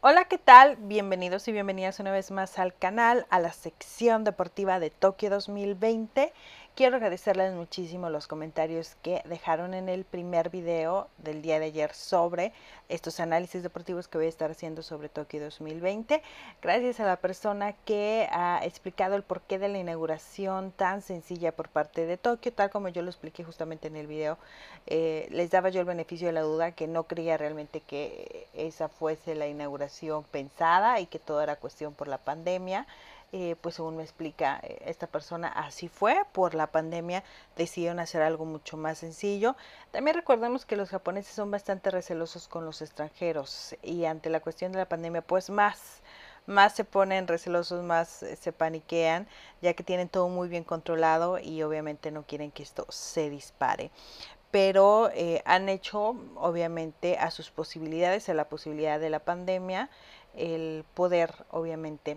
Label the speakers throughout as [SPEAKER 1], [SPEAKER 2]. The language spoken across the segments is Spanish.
[SPEAKER 1] Hola, ¿qué tal? Bienvenidos y bienvenidas una vez más al canal, a la sección deportiva de Tokio 2020. Quiero agradecerles muchísimo los comentarios que dejaron en el primer video del día de ayer sobre estos análisis deportivos que voy a estar haciendo sobre Tokio 2020. Gracias a la persona que ha explicado el porqué de la inauguración tan sencilla por parte de Tokio, tal como yo lo expliqué justamente en el video. Eh, les daba yo el beneficio de la duda que no creía realmente que esa fuese la inauguración pensada y que todo era cuestión por la pandemia. Eh, pues según me explica eh, esta persona, así fue, por la pandemia decidieron hacer algo mucho más sencillo. También recordemos que los japoneses son bastante recelosos con los extranjeros y ante la cuestión de la pandemia, pues más más se ponen recelosos, más eh, se paniquean, ya que tienen todo muy bien controlado y obviamente no quieren que esto se dispare. Pero han hecho, obviamente, a sus posibilidades, a la posibilidad de la pandemia, el poder, obviamente,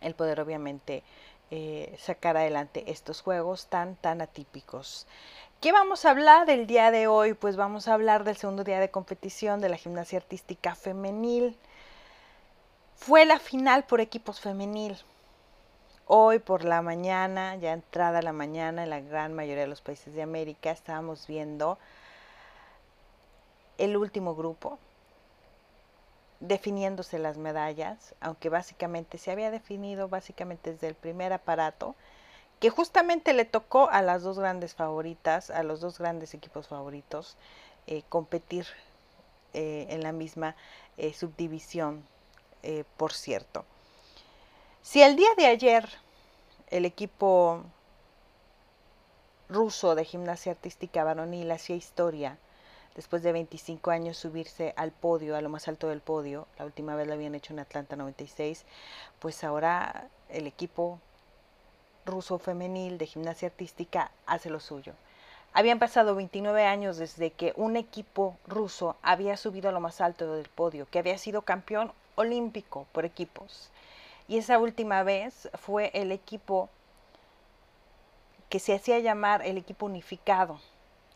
[SPEAKER 1] el poder obviamente eh, sacar adelante estos juegos tan, tan atípicos. ¿Qué vamos a hablar el día de hoy? Pues vamos a hablar del segundo día de competición de la gimnasia artística femenil. Fue la final por equipos femenil. Hoy por la mañana, ya entrada la mañana, en la gran mayoría de los países de América, estábamos viendo el último grupo, definiéndose las medallas, aunque básicamente se había definido básicamente desde el primer aparato, que justamente le tocó a las dos grandes favoritas, a los dos grandes equipos favoritos, eh, competir eh, en la misma eh, subdivisión, por cierto. Si el día de ayer el equipo ruso de gimnasia artística varonil hacía historia, después de 25 años subirse al podio, a lo más alto del podio, la última vez lo habían hecho en Atlanta 96, pues ahora el equipo ruso femenil de gimnasia artística hace lo suyo. Habían pasado 29 años desde que un equipo ruso había subido a lo más alto del podio, que había sido campeón olímpico por equipos. Y esa última vez fue el equipo que se hacía llamar el equipo unificado,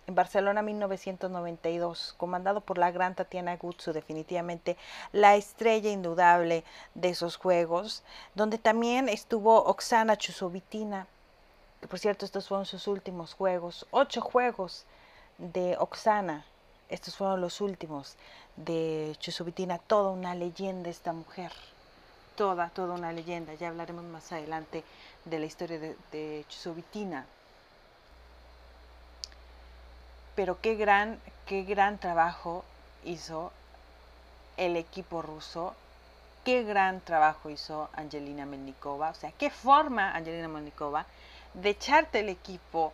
[SPEAKER 1] en Barcelona 1992, comandado por la gran Tatiana Gutsu, definitivamente la estrella indudable de esos juegos, donde también estuvo Oksana Chusovitina, que por cierto estos fueron sus últimos juegos, ocho juegos de Oksana, estos fueron los últimos de Chusovitina, toda una leyenda esta mujer, toda, toda una leyenda, ya hablaremos más adelante de la historia de, de Chusovitina pero qué gran, qué gran trabajo hizo el equipo ruso, qué gran trabajo hizo Angelina Melnikova, o sea, qué forma Angelina Melnikova de echarte el equipo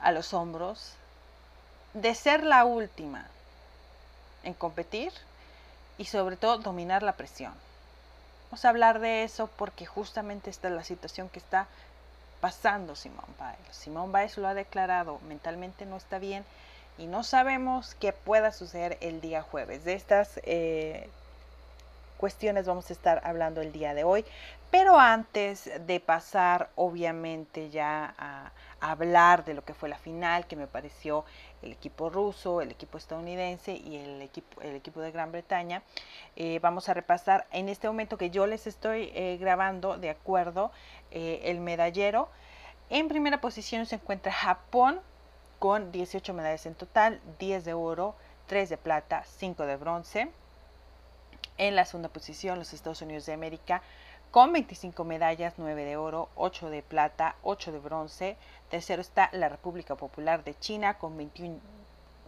[SPEAKER 1] a los hombros, de ser la última en competir y sobre todo dominar la presión. Vamos a hablar de eso porque justamente esta es la situación que está pasando Simón Biles. Simón Biles lo ha declarado, mentalmente no está bien y no sabemos qué pueda suceder el día jueves. De estas eh, cuestiones vamos a estar hablando el día de hoy, pero antes de pasar obviamente ya a, hablar de lo que fue la final, que me pareció el equipo ruso, el equipo estadounidense y el equipo, el equipo de Gran Bretaña, eh, vamos a repasar en este momento que yo les estoy eh, grabando de acuerdo eh, el medallero. En primera posición se encuentra Japón con 18 medallas en total, 10 de oro, 3 de plata, 5 de bronce. En la segunda posición los Estados Unidos de América con 25 medallas, 9 de oro, 8 de plata, 8 de bronce. Tercero está la República Popular de China con 21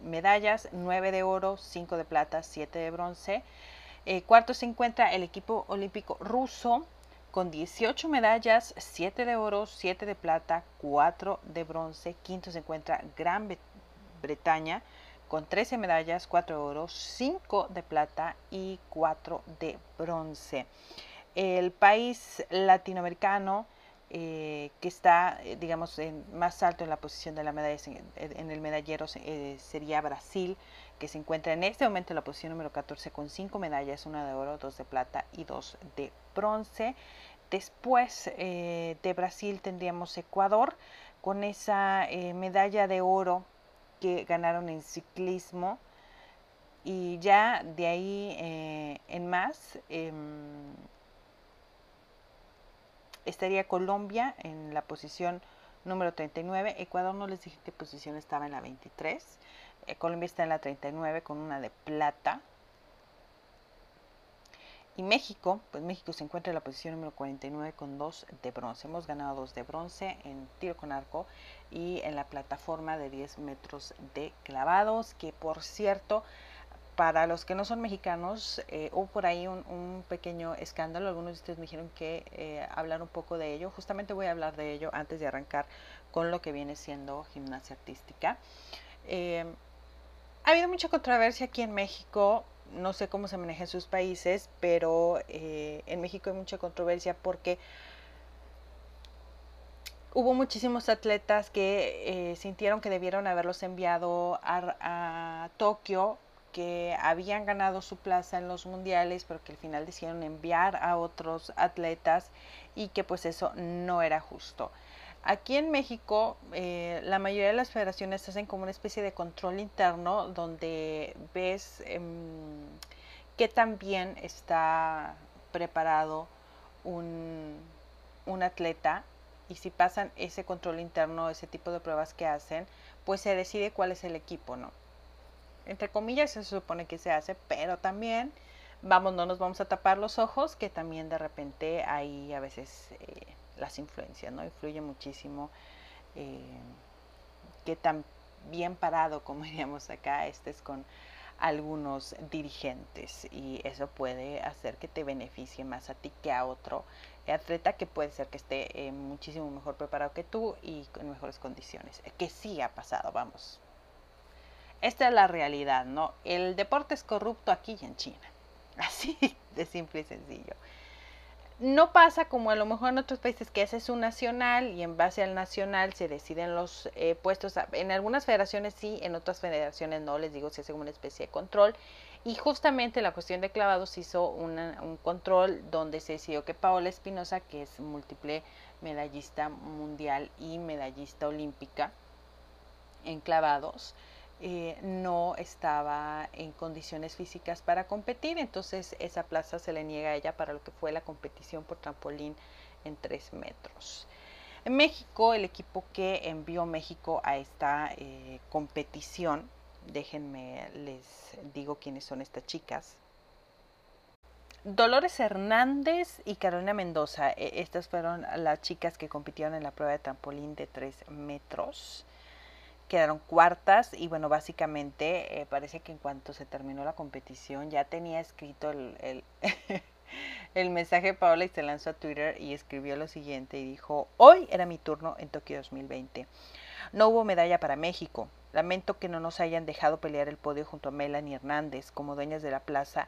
[SPEAKER 1] medallas, 9 de oro, 5 de plata, 7 de bronce. Eh, cuarto se encuentra el equipo olímpico ruso con 18 medallas, 7 de oro, 7 de plata, 4 de bronce. Quinto se encuentra Gran Bretaña con 13 medallas, 4 de oro, 5 de plata y 4 de bronce. El país latinoamericano eh, que está, eh, digamos, en, más alto en la posición de la medalla en, el medallero eh, sería Brasil, que se encuentra en este momento en la posición número 14 con 5 medallas, una de oro, dos de plata y dos de bronce. Después de Brasil tendríamos Ecuador con esa medalla de oro que ganaron en ciclismo y ya de ahí en más em, estaría Colombia en la posición número 39. Ecuador no les dije qué posición estaba en la 23. Eh, Colombia está en la 39 con una de plata. Y México, pues México se encuentra en la posición número 49 con dos de bronce. Hemos ganado dos de bronce en tiro con arco y en la plataforma de 10 metros de clavados, que por cierto, para los que no son mexicanos, eh, hubo por ahí un, pequeño escándalo. Algunos de ustedes me dijeron que eh, hablar un poco de ello. Justamente voy a hablar de ello antes de arrancar con lo que viene siendo gimnasia artística. Eh, ha habido mucha controversia aquí en México. No sé cómo se maneja sus países, pero en México hay mucha controversia porque hubo muchísimos atletas que sintieron que debieron haberlos enviado a Tokio que habían ganado su plaza en los mundiales, pero que al final decidieron enviar a otros atletas y que pues eso no era justo. Aquí en México, eh, la mayoría de las federaciones hacen como una especie de control interno donde ves eh, qué tan bien está preparado un, un atleta y si pasan ese control interno, ese tipo de pruebas que hacen, pues se decide cuál es el equipo, ¿no? Entre comillas, se supone que se hace, pero también, vamos, no nos vamos a tapar los ojos, que también de repente hay a veces eh, las influencias, ¿no? Influye muchísimo eh, que tan bien parado, como diríamos acá, estés con algunos dirigentes y eso puede hacer que te beneficie más a ti que a otro atleta que puede ser que esté eh, muchísimo mejor preparado que tú y con mejores condiciones, que sí ha pasado, vamos, esta es la realidad, ¿no? El deporte es corrupto aquí y en China. Así de simple y sencillo. No pasa como a lo mejor en otros países que ese es un nacional y en base al nacional se deciden los eh, puestos. En algunas federaciones sí, en otras federaciones no, les digo, se hace una especie de control. Y justamente la cuestión de clavados hizo un control donde se decidió que Paola Espinosa, que es múltiple medallista mundial y medallista olímpica en clavados, eh, no estaba en condiciones físicas para competir, entonces esa plaza se le niega a ella para lo que fue la competición por trampolín en tres metros. En México, el equipo que envió México a esta eh, competición, déjenme les digo quiénes son estas chicas. Dolores Hernández y Carolina Mendoza, e, estas fueron las chicas que compitieron en la prueba de trampolín de tres metros quedaron cuartas y bueno, básicamente eh, parece que en cuanto se terminó la competición ya tenía escrito el, el, mensaje Paola y se lanzó a Twitter y escribió lo siguiente y dijo, hoy era mi turno en Tokio 2020. No hubo medalla para México. Lamento que no nos hayan dejado pelear el podio junto a Melanie Hernández como dueñas de la plaza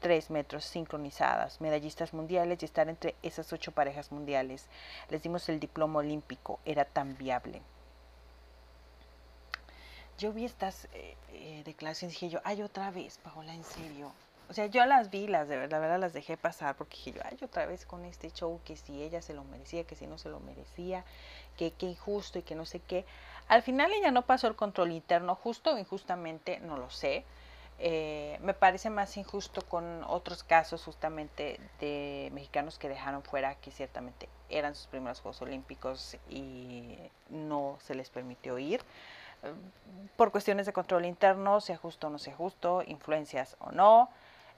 [SPEAKER 1] tres metros sincronizadas, medallistas mundiales y estar entre esas ocho parejas mundiales. Les dimos el diploma olímpico, era tan viable yo vi estas eh, eh, declaraciones y dije yo, ay, otra vez, Paola, en serio. O sea, yo las vi, las de verdad, la verdad las dejé pasar porque dije yo, ay, otra vez con este show, que si ella se lo merecía, que si no se lo merecía, que qué injusto y que no sé qué. Al final ella no pasó el control interno, justo o injustamente, no lo sé. Eh, me parece más injusto con otros casos justamente de mexicanos que dejaron fuera que ciertamente eran sus primeros Juegos Olímpicos y no se les permitió ir por cuestiones de control interno, se ajustó o no se ajustó, influencias o no.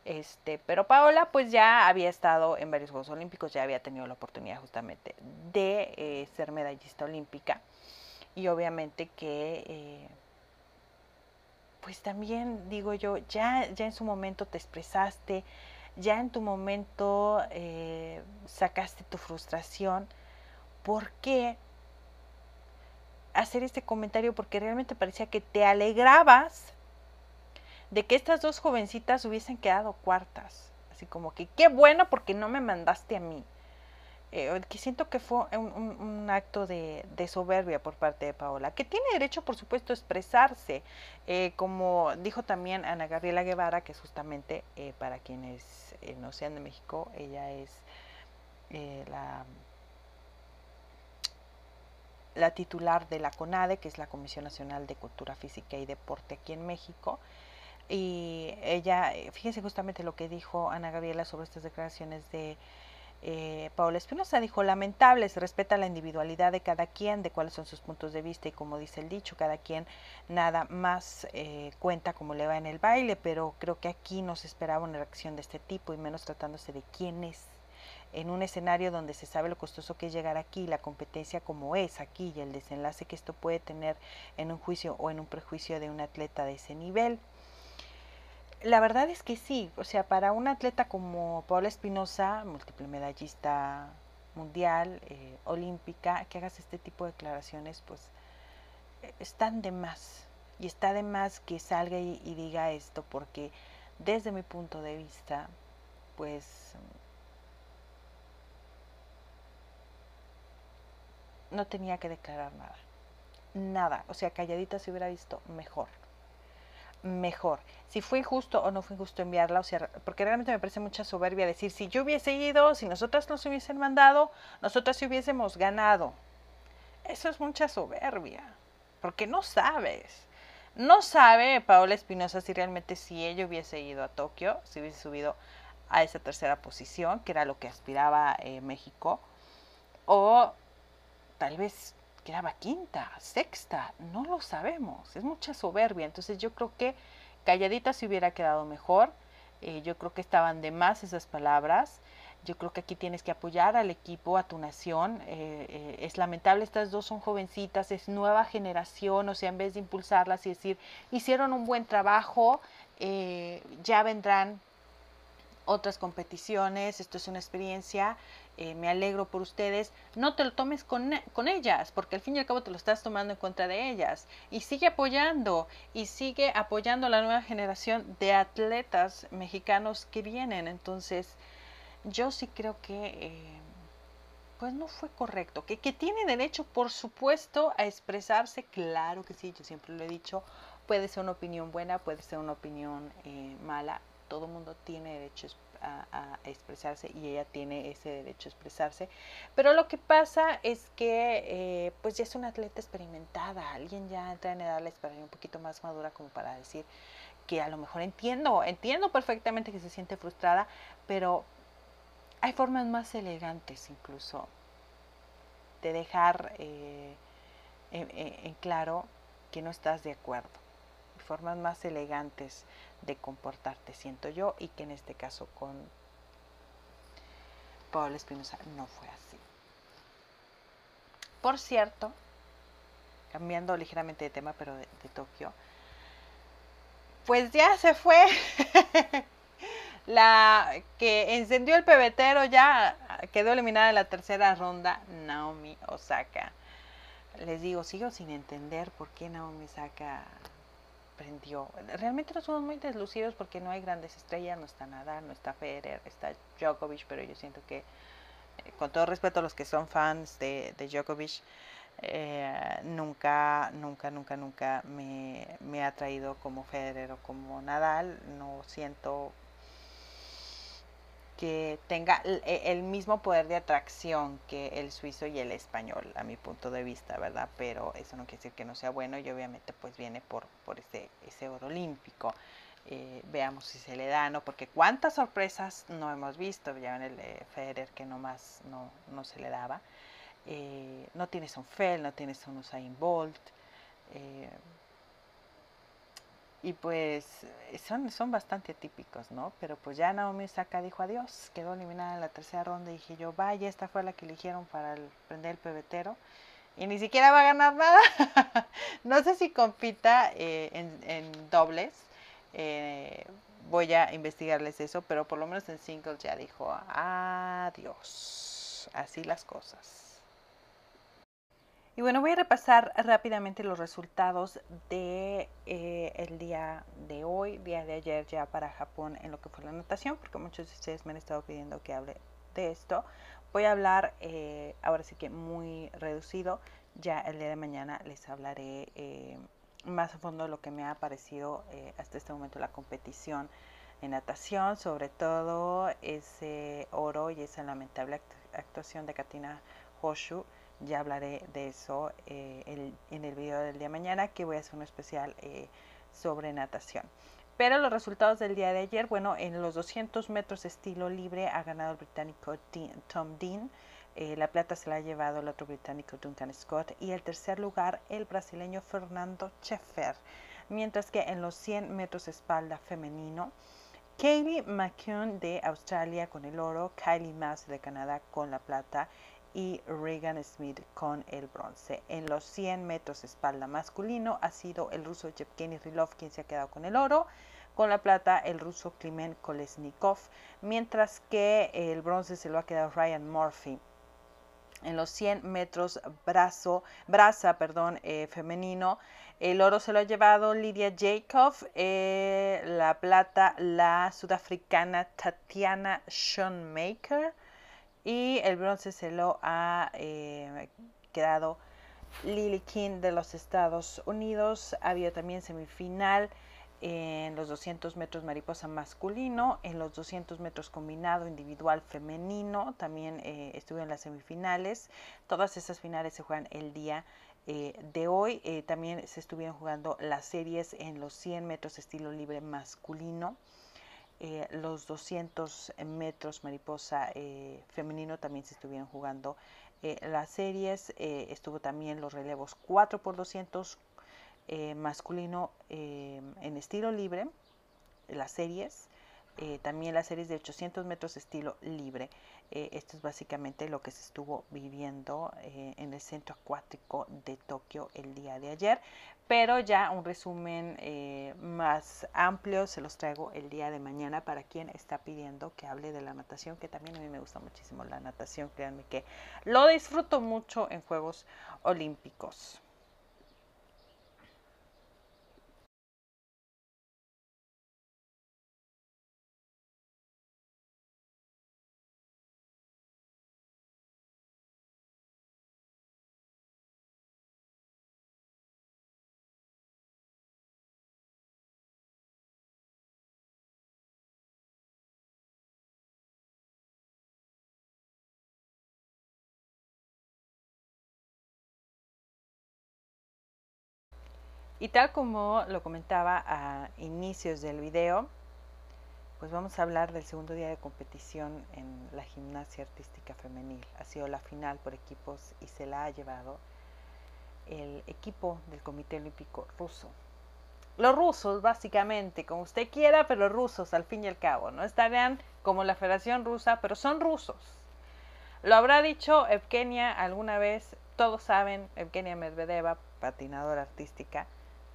[SPEAKER 1] Este, pero Paola pues ya había estado en varios Juegos Olímpicos, ya había tenido la oportunidad justamente de eh, ser medallista olímpica. Y obviamente que eh, pues también digo yo, ya, ya en su momento te expresaste, ya en tu momento eh, sacaste tu frustración, ¿por qué hacer este comentario porque realmente parecía que te alegrabas de que estas dos jovencitas hubiesen quedado cuartas. Así como que qué bueno porque no me mandaste a mí. Eh, que siento que fue un, acto de, soberbia por parte de Paola, que tiene derecho, por supuesto, a expresarse, eh, como dijo también Ana Gabriela Guevara, que justamente eh, para quienes no sean de México, ella es la la titular de la CONADE, que es la Comisión Nacional de Cultura Física y Deporte aquí en México. Y ella, fíjense justamente lo que dijo Ana Gabriela sobre estas declaraciones de eh, Paola Espinosa dijo, lamentable, se respeta la individualidad de cada quien, de cuáles son sus puntos de vista y como dice el dicho, cada quien nada más eh, cuenta como le va en el baile, pero creo que aquí no se esperaba una reacción de este tipo y menos tratándose de quién es en un escenario donde se sabe lo costoso que es llegar aquí, la competencia como es aquí y el desenlace que esto puede tener en un juicio o en un prejuicio de un atleta de ese nivel. La verdad es que sí, o sea, para un atleta como Paula Espinosa, múltiple medallista mundial, eh, olímpica, que hagas este tipo de declaraciones, pues eh, están de más. Y está de más que salga y, y diga esto, porque desde mi punto de vista, pues no tenía que declarar nada. Nada. O sea, calladita se hubiera visto mejor. Mejor. Si fue injusto o no fue injusto enviarla, o sea, porque realmente me parece mucha soberbia decir, si yo hubiese ido, si nosotras nos hubiesen mandado, nosotras sí hubiésemos ganado. Eso es mucha soberbia, porque no sabes. No sabe Paola Espinosa si realmente si ella hubiese ido a Tokio, si hubiese subido a esa tercera posición, que era lo que aspiraba eh, México, o tal vez quedaba quinta, sexta, no lo sabemos, es mucha soberbia, entonces yo creo que calladita se hubiera quedado mejor, eh, yo creo que estaban de más esas palabras, yo creo que aquí tienes que apoyar al equipo, a tu nación. Eh, eh, es lamentable, estas dos son jovencitas, es nueva generación, o sea, en vez de impulsarlas y decir, hicieron un buen trabajo, ya vendrán otras competiciones, esto es una experiencia, eh, me alegro por ustedes, no te lo tomes con, con, ellas, porque al fin y al cabo te lo estás tomando en contra de ellas. Y sigue apoyando, y sigue apoyando a la nueva generación de atletas mexicanos que vienen. Entonces, yo sí creo que... Eh, pues no fue correcto. Que, que tiene derecho, por supuesto, a expresarse, claro que sí, yo siempre lo he dicho, puede ser una opinión buena, puede ser una opinión eh, mala, todo el mundo tiene derecho a, expresarse y ella tiene ese derecho a expresarse. Pero lo que pasa es que eh, pues ya es una atleta experimentada, alguien ya entra en edad la un poquito más madura como para decir que a lo mejor entiendo, entiendo perfectamente que se siente frustrada, pero hay formas más elegantes incluso de dejar eh, en claro que no estás de acuerdo formas más elegantes de comportarte, siento yo, y que en este caso con Paul Espinosa no fue así. Por cierto, cambiando ligeramente de tema, pero de, Tokio, pues ya se fue la que encendió el pebetero, ya quedó eliminada en la tercera ronda, Naomi Osaka. Les digo, sigo sin entender por qué Naomi Osaka Realmente no somos muy deslucidos porque no hay grandes estrellas, no está Nadal, no está Federer, está Djokovic, pero yo siento que, eh, con todo respeto a los que son fans de, de Djokovic, eh, nunca, nunca, nunca, nunca me, me ha traído como Federer o como Nadal. No siento que tenga e, el mismo poder de atracción que el suizo y el español, a mi punto de vista, ¿verdad? Pero eso no quiere decir que no sea bueno y obviamente pues viene por, por ese, ese oro olímpico. Eh, veamos si se le da, ¿no? Porque cuántas sorpresas no hemos visto, ya en el de Federer que nomás no, no se le daba. Eh, no tienes un Fel, no tienes un Usain Bolt. Eh, y pues son, son bastante típicos, ¿no? Pero pues ya Naomi Osaka dijo adiós, quedó eliminada en la tercera ronda y dije yo, vaya, esta fue la que eligieron para prender el pebetero y ni siquiera va a ganar nada. no sé si compita eh, en, en, dobles, eh, voy a investigarles eso, pero por lo menos en singles ya dijo adiós, así las cosas. Y bueno, voy a repasar rápidamente los resultados de eh, el día de hoy, día de ayer ya para Japón en lo que fue la natación, porque muchos de ustedes me han estado pidiendo que hable de esto. Voy a hablar eh, ahora sí que muy reducido. Ya el día de mañana les hablaré eh, más a fondo de lo que me ha parecido hasta este momento la competición en natación, sobre todo ese oro y esa lamentable actuación de Katina Hoshu ya hablaré de eso eh, en el video del día de mañana, que voy a hacer un especial eh, sobre natación. Pero los resultados del día de ayer, bueno, en los 200 metros estilo libre ha ganado el británico Tom Dean. Eh, la plata se la ha llevado el otro británico Duncan Scott y el tercer lugar el brasileño Fernando Scheffer. Mientras que en los 100 metros espalda femenino, Kaylee McCune de Australia con el oro, Kylie Mass de Canadá con la plata y Regan Smith con el bronce. En los 100 metros espalda masculino ha sido el ruso Yevgeny Rilov quien se ha quedado con el oro. Con la plata el ruso Klimen Kolesnikov, mientras que el bronce se lo ha quedado Ryan Murphy. En los 100 metros brazo, brasa perdón, eh, femenino, el oro se lo ha llevado Lydia Jacob, eh, la plata la sudafricana Tatiana Schoenmaker y el bronce se lo ha eh, quedado Lily King de los Estados Unidos. Había también semifinal en los 200 metros mariposa masculino, en los 200 metros combinado individual femenino, también eh, estuve en las semifinales. Todas esas finales se juegan el día eh, de hoy. Eh, también se estuvieron jugando las series en los 100 metros estilo libre masculino. Los 200 metros mariposa femenino también se estuvieron jugando las series. estuvo también los relevos 4 por 200 eh, masculino eh, en estilo libre, las series, eh, también las series de 800 metros estilo libre. esto es básicamente lo que se estuvo viviendo en el centro acuático de Tokio el día de ayer, pero ya un resumen más amplio se los traigo el día de mañana para quien está pidiendo que hable de la natación, que también a mí me gusta muchísimo la natación, créanme que lo disfruto mucho en Juegos Olímpicos. Y tal como lo comentaba a inicios del video, pues vamos a hablar del segundo día de competición en la gimnasia artística femenil. Ha sido la final por equipos y se la ha llevado el equipo del Comité Olímpico ruso. Los rusos, básicamente, como usted quiera, pero rusos al fin y al cabo, ¿no? Estarían como la Federación Rusa, pero son rusos. Lo habrá dicho Evgenia alguna vez, todos saben, Evgenia Medvedeva, patinadora artística,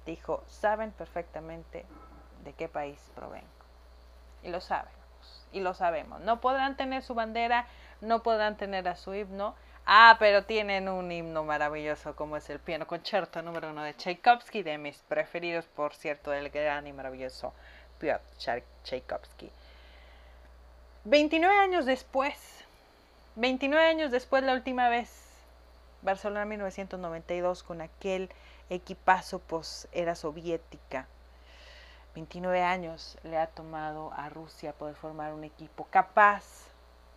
[SPEAKER 1] dijo, saben perfectamente de qué país provengo. Y lo sabemos, y lo sabemos. No podrán tener su bandera, no podrán tener a su himno. Ah, pero tienen un himno maravilloso como es el piano concierto número uno de Tchaikovsky, de mis preferidos, por cierto, del gran y maravilloso Piotr Tchaikovsky. 29 años después, 29 años después la última vez, Barcelona 1992, con aquel equipazo pues era soviética. 29 años le ha tomado a Rusia poder formar un equipo capaz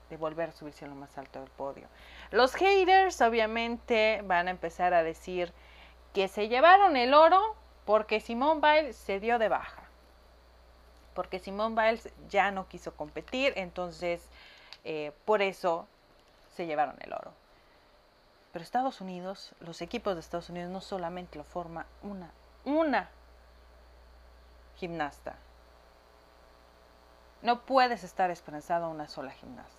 [SPEAKER 1] de volver a subirse a lo más alto del podio. Los haters obviamente van a empezar a decir que se llevaron el oro porque Simone Biles se dio de baja. Porque Simone Biles ya no quiso competir, entonces eh, por eso se llevaron el oro. Pero Estados Unidos, los equipos de Estados Unidos no solamente lo forma una, una gimnasta. No puedes estar esperanzado a una sola gimnasta.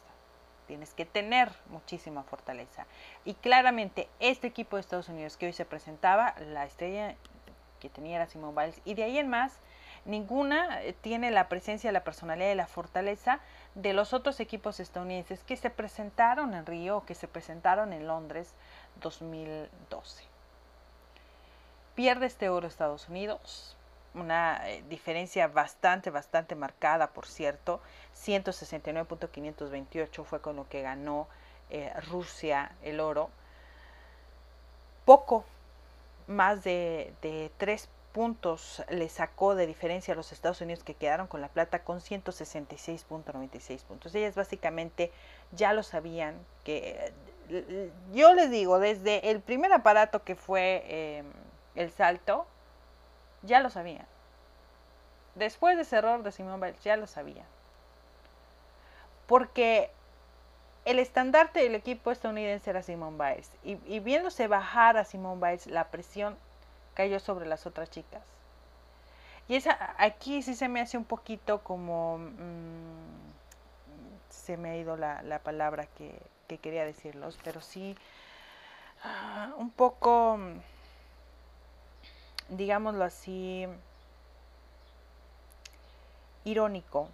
[SPEAKER 1] Tienes que tener muchísima fortaleza. Y claramente este equipo de Estados Unidos que hoy se presentaba, la estrella que tenía era Simone Biles, y de ahí en más, ninguna eh, tiene la presencia, la personalidad y la fortaleza de los otros equipos estadounidenses que se presentaron en Río que se presentaron en Londres 2012. Pierde este oro Estados Unidos, una eh, diferencia bastante, bastante marcada, por cierto. 169.528 fue con lo que ganó eh, Rusia el oro. Poco más de, de 3 puntos le sacó de diferencia a los Estados Unidos que quedaron con la plata con 166.96 puntos. Ellas básicamente ya lo sabían que yo les digo, desde el primer aparato que fue em, el salto, ya lo sabían. después de ese error de Simone Biles, ya lo sabía. Porque el estandarte del equipo estadounidense era Simone Biles. Y, viéndose bajar a Simone Biles, la presión cayó sobre las otras chicas. Y esa, aquí sí se me hace un poquito como... Mm, se me ha ido la, palabra que, quería decirlos, pero sí ah, un poco, digámoslo así, irónico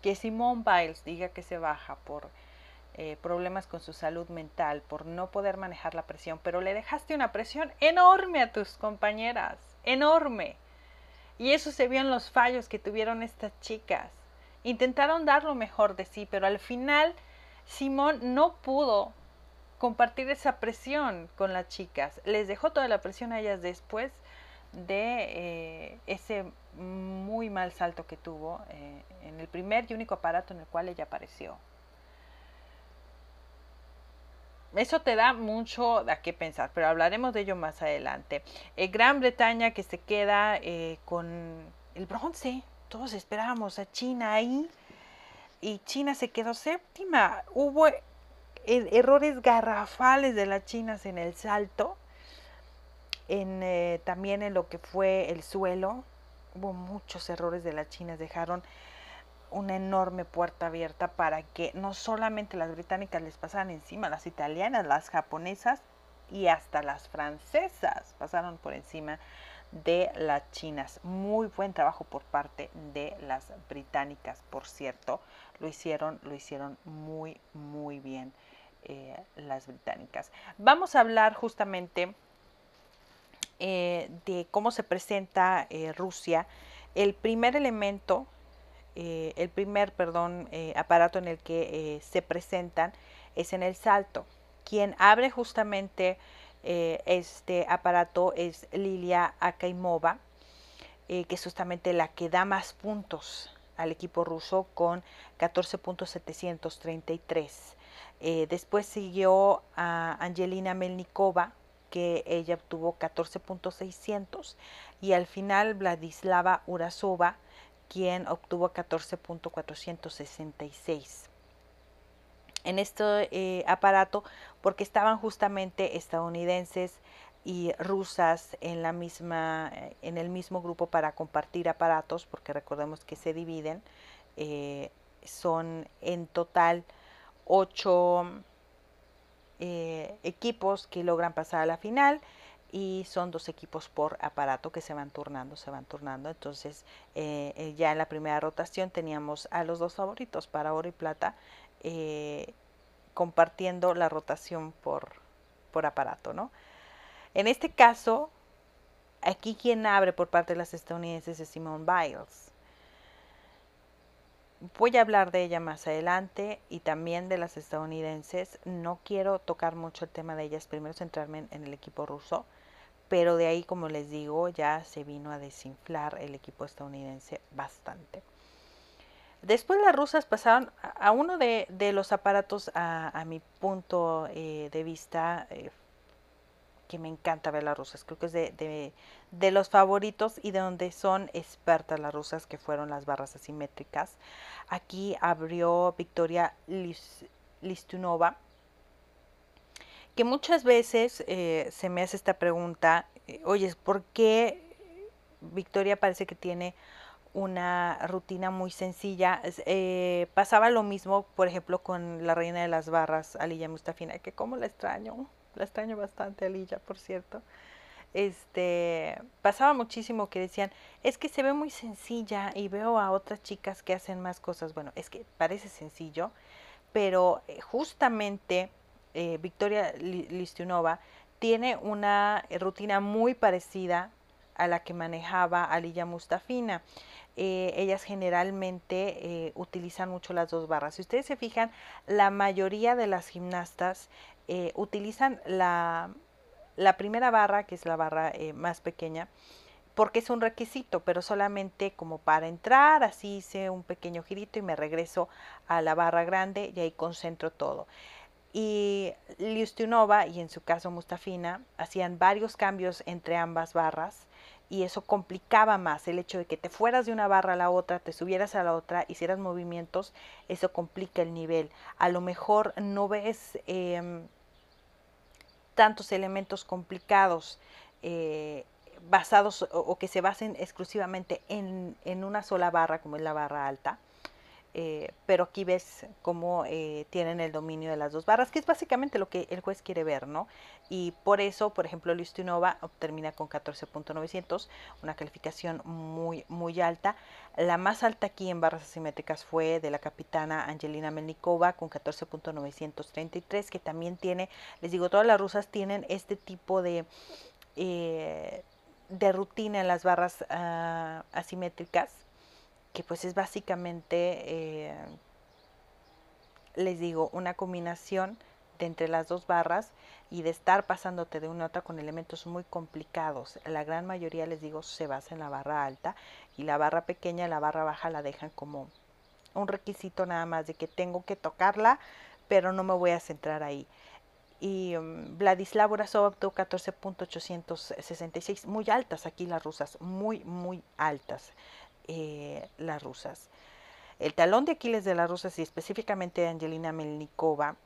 [SPEAKER 1] que Simone Biles diga que se baja por eh, problemas con su salud mental, por no poder manejar la presión, pero le dejaste una presión enorme a tus compañeras, enorme. Y eso se vio en los fallos que tuvieron estas chicas. Intentaron dar lo mejor de sí, pero al final Simón no pudo compartir esa presión con las chicas. Les dejó toda la presión a ellas después de eh, ese muy mal salto que tuvo eh, en el primer y único aparato en el cual ella apareció. Eso te da mucho a qué pensar, pero hablaremos de ello más adelante. Eh, Gran Bretaña que se queda con el bronce todos esperábamos a China ahí y China se quedó séptima. Hubo er, errores garrafales de las chinas en el salto, en, eh, también en lo que fue el suelo. Hubo muchos errores de las chinas, dejaron una enorme puerta abierta para que no solamente las británicas les pasaran encima, las italianas, las japonesas y hasta las francesas pasaron por encima de las chinas. Muy buen trabajo por parte de las británicas, por cierto. Lo hicieron, lo hicieron muy, muy bien eh, las británicas. Vamos a hablar justamente eh, de cómo se presenta eh, Rusia. El primer elemento, el primer, perdón, aparato en el que se presentan es en el salto. Quien abre justamente eh, este aparato es Lilia Akaimova, eh, que es justamente la que da más puntos al equipo ruso con 14.733. Eh, después siguió a Angelina Melnikova, que ella obtuvo 14.600 y al final Vladislava Urasova, quien obtuvo 14.466 en este aparato porque estaban justamente estadounidenses y rusas en la misma eh, en el mismo grupo para compartir aparatos porque recordemos que se dividen eh, son en total ocho equipos que logran pasar a la final y son dos equipos por aparato que se van turnando, se van turnando. Entonces, ya en la primera rotación teníamos a los dos favoritos para oro y plata eh, compartiendo la rotación por, por aparato, ¿no? En este caso, aquí quien abre por parte de las estadounidenses es Simone Biles. Voy a hablar de ella más adelante y también de las estadounidenses. No quiero tocar mucho el tema de ellas, primero centrarme en el equipo ruso, pero de ahí, como les digo, ya se vino a desinflar el equipo estadounidense bastante. Después las rusas pasaron a uno de, los aparatos, a, mi punto eh, de vista, eh, que me encanta ver las rusas. Creo que es de, de, los favoritos y de donde son expertas las rusas, que fueron las barras asimétricas. Aquí abrió Victoria Listunova, que muchas veces eh, se me hace esta pregunta, oye, ¿por qué Victoria parece que tiene una rutina muy sencilla. Eh, pasaba lo mismo, por ejemplo, con la reina de las barras, Alilla Mustafina, que como la extraño, la extraño bastante, Alilla, por cierto. Este, pasaba muchísimo que decían, es que se ve muy sencilla y veo a otras chicas que hacen más cosas. Bueno, es que parece sencillo, pero eh, justamente eh, Victoria Listunova tiene una rutina muy parecida a la que manejaba Alilla Mustafina. Eh, ellas generalmente eh, utilizan mucho las dos barras. Si ustedes se fijan, la mayoría de las gimnastas utilizan la, la, primera barra, que es la barra más pequeña, porque es un requisito, pero solamente como para entrar, así hice un pequeño girito y me regreso a la barra grande y ahí concentro todo. Y Liustunova y en su caso Mustafina hacían varios cambios entre ambas barras y eso complicaba más el hecho de que te fueras de una barra a la otra, te subieras a la otra, hicieras movimientos, eso complica el nivel. A lo mejor no ves em, tantos elementos complicados eh, basados o, que se basen exclusivamente en, en una sola barra, como es la barra alta eh, pero aquí ves cómo eh, tienen el dominio de las dos barras, que es básicamente lo que el juez quiere ver, ¿no? Y por eso, por ejemplo, Listunova termina con 14.900, una calificación muy, muy alta. La más alta aquí en barras asimétricas fue de la capitana Angelina Melnikova con 14.933, que también tiene, les digo, todas las rusas tienen este tipo de... Eh, de rutina en las barras ah, asimétricas que pues es básicamente, eh, les digo, una combinación de entre las dos barras y de estar pasándote de una a otra con elementos muy complicados. La gran mayoría, les digo, se basa en la barra alta y la barra pequeña, la barra baja la dejan como un requisito nada más de que tengo que tocarla, pero no me voy a centrar ahí. Y um, Vladislav Urasov obtuvo 14.866, muy altas aquí las rusas, muy, muy altas. Eh, las rusas. El talón de Aquiles de las rusas y específicamente de Angelina Melnikova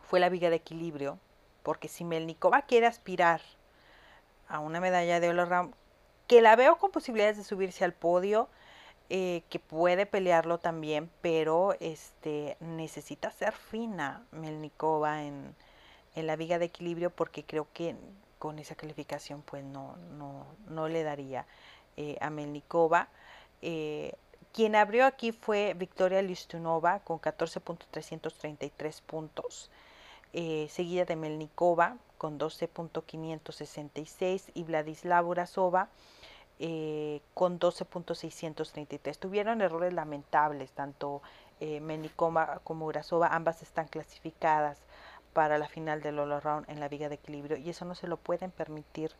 [SPEAKER 1] fue la viga de equilibrio, porque si Melnikova quiere aspirar a una medalla de all que la veo con posibilidades de subirse al podio, eh, que puede pelearlo también, pero este necesita ser fina Melnikova en, en la viga de equilibrio porque creo que con esa calificación pues no, no, no le daría. Eh, a Melnikova. Eh, quien abrió aquí fue Victoria Listunova con 14.333 puntos, eh, seguida de Melnikova con 12.566 y Vladislav Urasova con 12.633. Tuvieron errores lamentables, tanto Melnikova como Urasova, ambas están clasificadas para la final del All Around en la viga de equilibrio y eso no se lo pueden permitir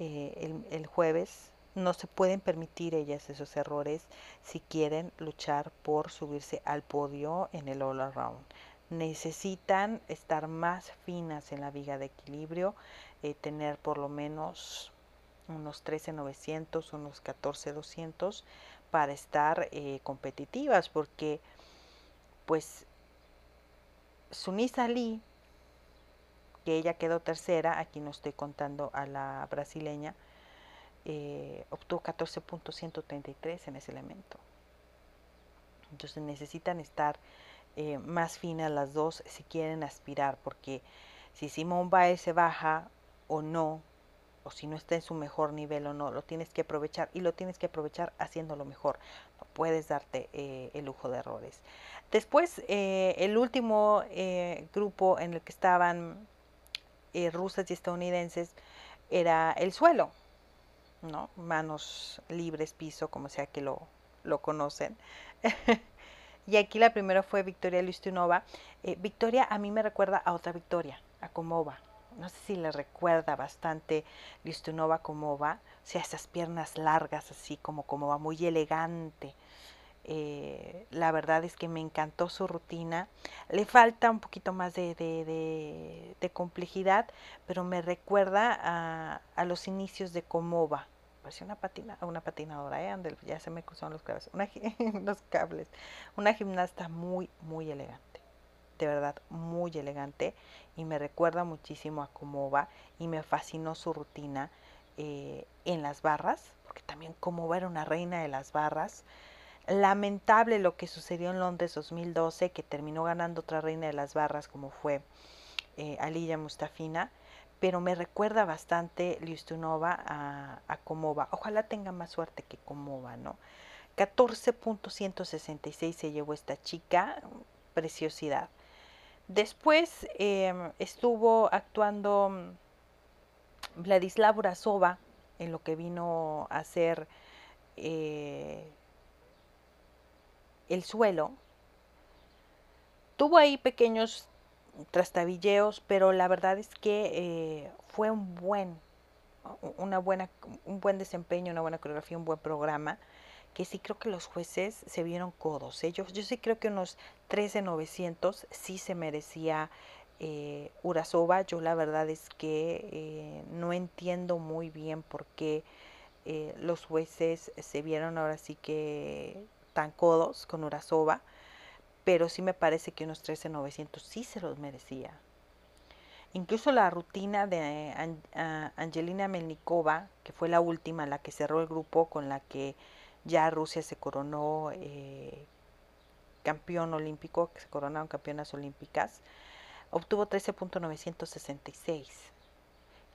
[SPEAKER 1] el jueves no se pueden permitir ellas esos errores si quieren luchar por subirse al podio en el all around. Necesitan estar más finas en la viga de equilibrio, eh, tener por lo menos unos 13.900, unos 14.200 para estar eh, competitivas, porque pues Sunisa Lee, que ella quedó tercera, aquí no estoy contando a la brasileña, eh, obtuvo 14.133 en ese elemento. Entonces necesitan estar eh, más finas las dos si quieren aspirar, porque si Simón Baez se baja o no, o si no está en su mejor nivel o no, lo tienes que aprovechar y lo tienes que aprovechar haciéndolo mejor. No puedes darte eh, el lujo de errores. Después, el último grupo en el que estaban rusas y estadounidenses era el suelo. ¿No? Manos libres, piso, como sea que lo, lo conocen. y aquí la primera fue Victoria Listunova. Eh, Victoria a mí me recuerda a otra Victoria, a Comova. No sé si le recuerda bastante Listunova Comova, o sea, esas piernas largas así como Comova, muy elegante. Eh, la verdad es que me encantó su rutina. Le falta un poquito más de, de, complejidad, pero me recuerda a, a, los inicios de Comova. Parecía una, patina, una patinadora, ¿eh? ya se me cruzaron los cables. Una, los cables. Una gimnasta muy, muy elegante. De verdad, muy elegante. Y me recuerda muchísimo a Comova. Y me fascinó su rutina eh, en las barras, porque también Comova era una reina de las barras. Lamentable lo que sucedió en Londres 2012, que terminó ganando otra reina de las barras como fue eh, Mustafina, pero me recuerda bastante Liustunova a, a. Ojalá tenga más suerte que Komova, ¿no? 14.166 se llevó esta chica, preciosidad. Después em, estuvo actuando mm, Vladislav Urasova en lo que vino a ser eh, el suelo, tuvo ahí pequeños trastabilleos, pero la verdad es que eh, fue un buen, una buena, un buen desempeño, una buena coreografía, un buen programa, que sí creo que los jueces se vieron codos. ¿eh? Yo, sí creo que unos 13,900 sí se merecía Eh, Urasova, yo la verdad es que eh, no entiendo muy bien por qué eh, los jueces se vieron ahora sí que tan codos con Urasova, pero sí me parece que unos 13.900 sí se los merecía. Incluso la rutina de Angelina Melnikova, que fue la última, la que cerró el grupo, con la que ya Rusia se coronó campeón olímpico, que se coronaron campeonas olímpicas, obtuvo 13.966.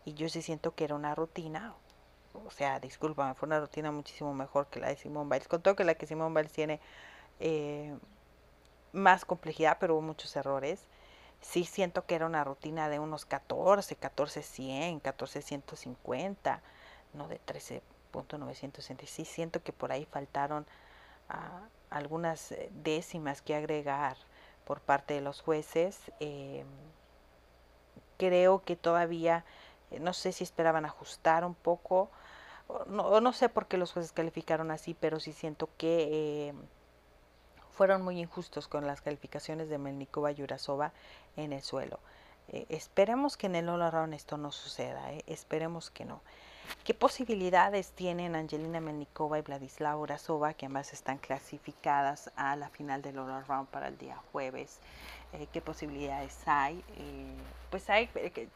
[SPEAKER 1] Y yo sí siento que era una rutina, o sea, discúlpame, fue una rutina muchísimo mejor que la de Simón Biles. Con todo que la que Simón Biles tiene eh, más complejidad, pero hubo muchos errores. Sí siento que era una rutina de unos 14, 14, 100, 14, 150, no de 13.966. Siento que por ahí faltaron ah, algunas eh, décimas que agregar por parte de los jueces. Eh, creo que todavía, eh, no sé si esperaban ajustar un poco, no, no sé por qué los jueces calificaron así, pero sí siento que eh, fueron muy injustos con las calificaciones de Melnikova y Urasova en el suelo. esperemos que en el All Around esto no suceda, esperemos que no. ¿Qué posibilidades tienen Angelina Melnikova y Vladislava Urasova, que ambas están clasificadas a la final del All Round para el día jueves? Eh, ¿Qué posibilidades hay? Eh, pues hay, eh,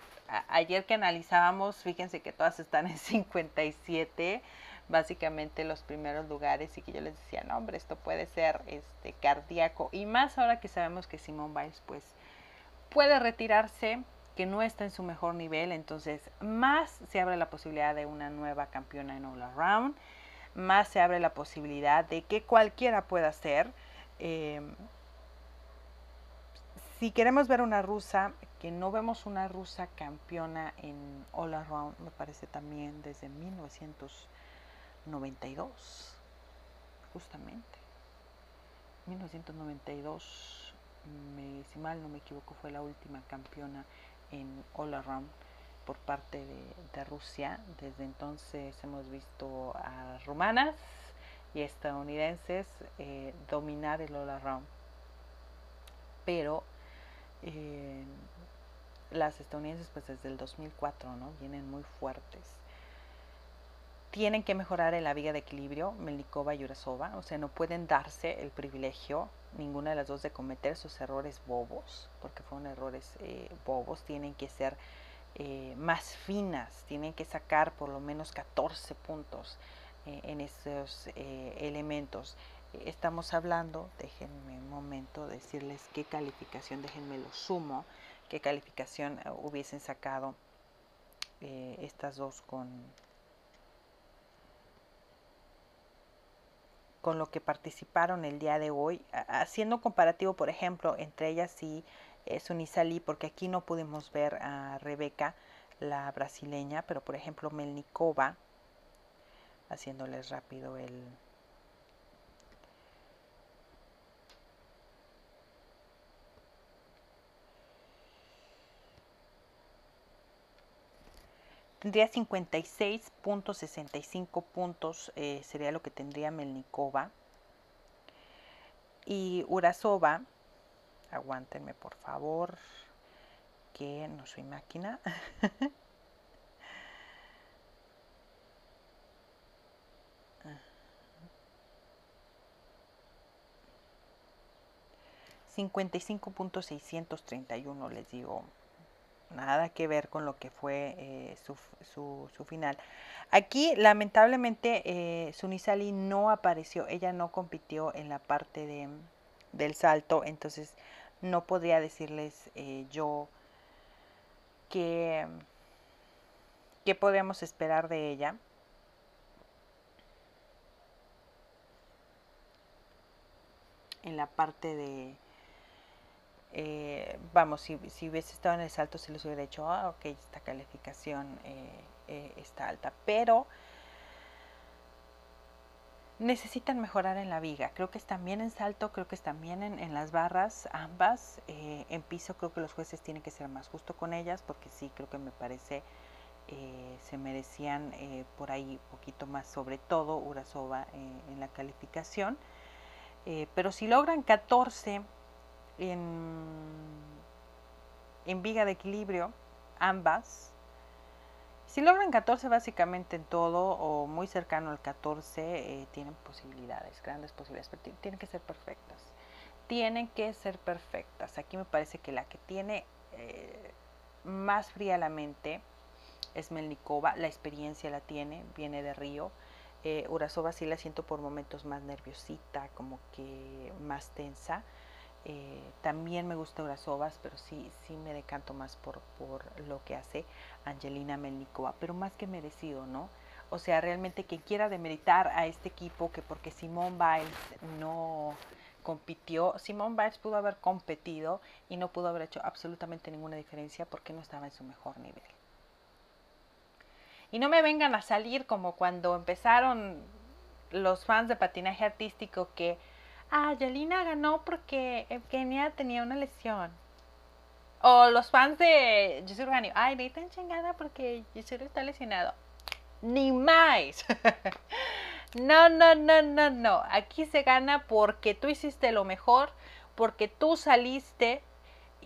[SPEAKER 1] ayer que analizábamos, fíjense que todas están en 57, básicamente los primeros lugares, y que yo les decía, no, hombre, esto puede ser este cardíaco, y más ahora que sabemos que Simone Biles, pues, puede retirarse que no está en su mejor nivel, entonces más se abre la posibilidad de una nueva campeona en All Around, más se abre la posibilidad de que cualquiera pueda ser. Si queremos ver una rusa, que no vemos una rusa campeona en All Around, me parece también desde 1992, justamente. 1992, si mal no me equivoco, fue la última campeona en All Around por parte de, Rusia. Desde entonces hemos visto a rumanas y estadounidenses eh, dominar el All Around. Pero eh, las estadounidenses pues desde el 2004 ¿no? vienen muy fuertes. Tienen que mejorar en la viga de equilibrio Melnikova y Urasova, o sea, no pueden darse el privilegio ninguna de las dos de cometer esos errores bobos, porque fueron errores eh, bobos, tienen que ser eh, más finas, tienen que sacar por lo menos 14 puntos eh, en esos elementos. Estamos hablando, déjenme un momento decirles qué calificación, déjenme lo sumo, qué calificación hubiesen sacado estas dos con con lo que participaron el día de hoy, haciendo comparativo, por ejemplo, entre ellas y eh, porque aquí no pudimos ver a Rebeca, la brasileña, pero por ejemplo Melnikova, haciéndoles rápido el, Tendría 56.65 puntos, eh, sería lo que tendría Melnikova. Y Urasova, aguántenme por favor, que no soy máquina. $55.631 les digo nada que ver con lo que fue eh, su, su, final. Aquí, lamentablemente, eh, Sunisali no apareció, ella no compitió en la parte de, del salto, entonces no podría decirles eh, yo qué, qué podemos esperar de ella. En la parte de, eh, vamos, si, si, hubiese estado en el salto, se les hubiera dicho, ah, ok, esta calificación eh, eh, está alta, pero necesitan mejorar en la viga. Creo que están bien en salto, creo que están bien en, las barras, ambas. en piso creo que los jueces tienen que ser más justos con ellas, porque sí, creo que me parece se merecían por ahí un poquito más, sobre todo Urasova en la calificación. pero si logran 14 en, en viga de equilibrio, ambas. Si logran 14 básicamente en todo o muy cercano al 14, eh, tienen posibilidades, grandes posibilidades, pero tienen que ser perfectas. Tienen que ser perfectas. Aquí me parece que la que tiene eh, más fría la mente es Melnikova, la experiencia la tiene, viene de Río. Eh, Urasova sí la siento por momentos más nerviosita, como que más tensa. Eh, también me gusta Urasovas, pero sí, sí me decanto más por, por lo que hace Angelina Melnikova, pero más que merecido, ¿no? O sea, realmente quien quiera demeritar a este equipo, que porque Simón Biles no compitió, Simón Biles pudo haber competido y no pudo haber hecho absolutamente ninguna diferencia porque no estaba en su mejor nivel. Y no me vengan a salir como cuando empezaron los fans de patinaje artístico que ah, ganó porque Evgenia tenía una lesión. O los fans de Yusuru Gani, ay, me tan chingada porque Yusuru está lesionado. Ni más. no, no, no, no, no. Aquí se gana porque tú hiciste lo mejor, porque tú saliste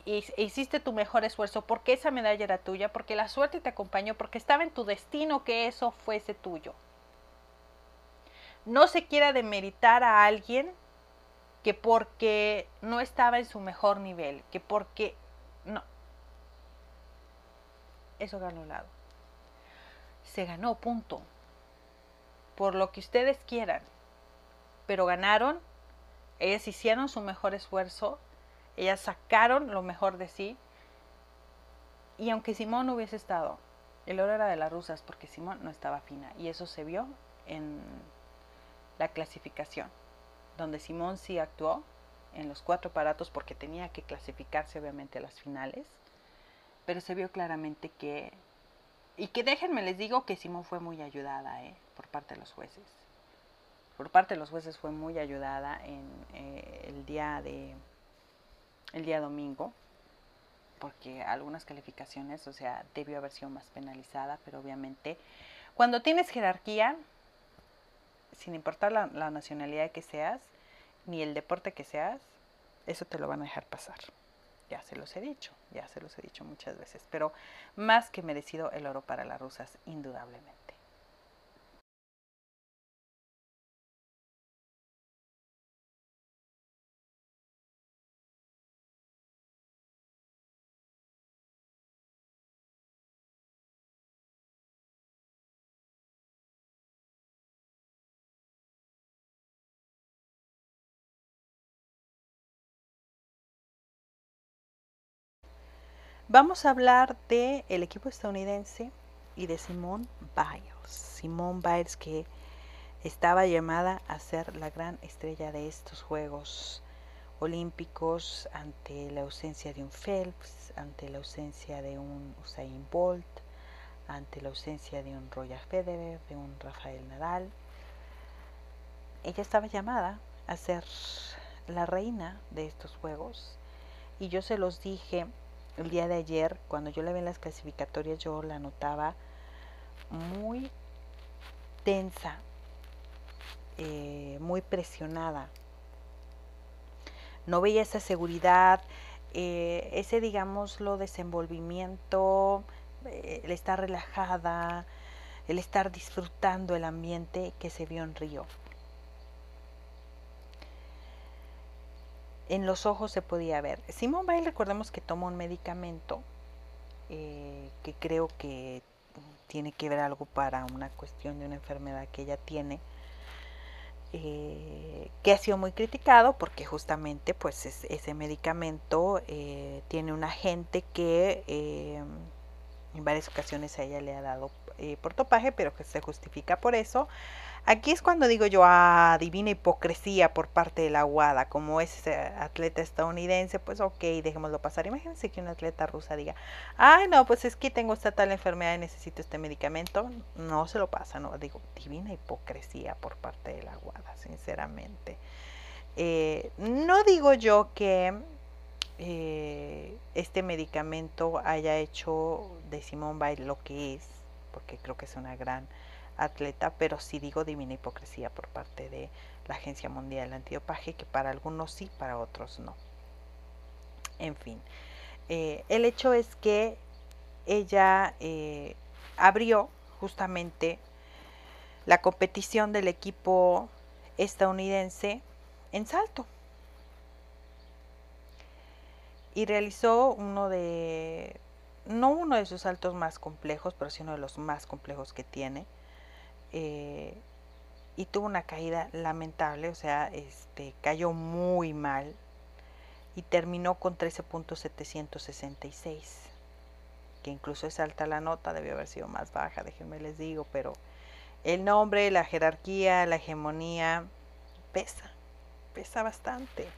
[SPEAKER 1] y hiciste tu mejor esfuerzo, porque esa medalla era tuya, porque la suerte te acompañó, porque estaba en tu destino que eso fuese tuyo. No se quiera demeritar a alguien que porque no estaba en su mejor nivel, que porque no. Eso ganó lado. Se ganó, punto. Por lo que ustedes quieran. Pero ganaron, ellas hicieron su mejor esfuerzo, ellas sacaron lo mejor de sí. Y aunque Simón no hubiese estado, el oro era de las rusas porque Simón no estaba fina. Y eso se vio en la clasificación donde Simón sí actuó en los cuatro aparatos porque tenía que clasificarse obviamente a las finales, pero se vio claramente que, y que déjenme les digo que Simón fue muy ayudada ¿eh? por parte de los jueces. Por parte de los jueces fue muy ayudada en eh, el día de el día domingo, porque algunas calificaciones, o sea, debió haber sido más penalizada, pero obviamente cuando tienes jerarquía, sin importar la, nacionalidad que seas, ni el deporte que seas, eso te lo van a dejar pasar. Ya se los he dicho, ya se los he dicho muchas veces, pero más que merecido el oro para las rusas, indudablemente. Vamos a hablar del el equipo estadounidense y de Simone Biles. Simone Biles que estaba llamada a ser la gran estrella de estos Juegos Olímpicos ante la ausencia de un Phelps, ante la ausencia de un Usain Bolt, ante la ausencia de un Roger Federer, de un Rafael Nadal. Ella estaba llamada a ser la reina de estos Juegos y yo se los dije el día de ayer, cuando yo la vi en las clasificatorias, yo la notaba muy tensa, eh, muy presionada. No veía esa seguridad, eh, ese, digámoslo, desenvolvimiento, eh, el estar relajada, el estar disfrutando el ambiente que se vio en Río. En los ojos se podía ver. Simón Bay, recordemos que tomó un medicamento eh, que creo que tiene que ver algo para una cuestión de una enfermedad que ella tiene, eh, que ha sido muy criticado porque justamente pues ese medicamento eh, tiene un agente que en varias ocasiones a ella le ha dado por topaje, pero que se justifica por eso. Aquí es cuando digo yo, ah, divina hipocresía por parte de la Guada, como es atleta estadounidense, pues ok, dejémoslo pasar. Imagínense que una atleta rusa diga, ay no, pues es que tengo esta tal enfermedad y necesito este medicamento, no se lo pasa, no, digo, divina hipocresía por parte de la Guada, sinceramente. Eh, no digo yo que eh, este medicamento haya hecho de Simón Bay lo que es, porque creo que es una gran atleta, pero sí digo divina hipocresía por parte de la Agencia Mundial del Antidopaje, que para algunos sí, para otros no. En fin, Eh, el hecho es que ella eh, abrió justamente la competición del equipo estadounidense en salto. Y realizó uno de, no uno de sus saltos más complejos, pero sí uno de los más complejos que tiene. Eh, y tuvo una caída lamentable, o sea, este, cayó muy mal y terminó con 13.766, que incluso es alta la nota, debió haber sido más baja, déjenme les digo, pero el nombre, la jerarquía, la hegemonía, pesa, pesa bastante.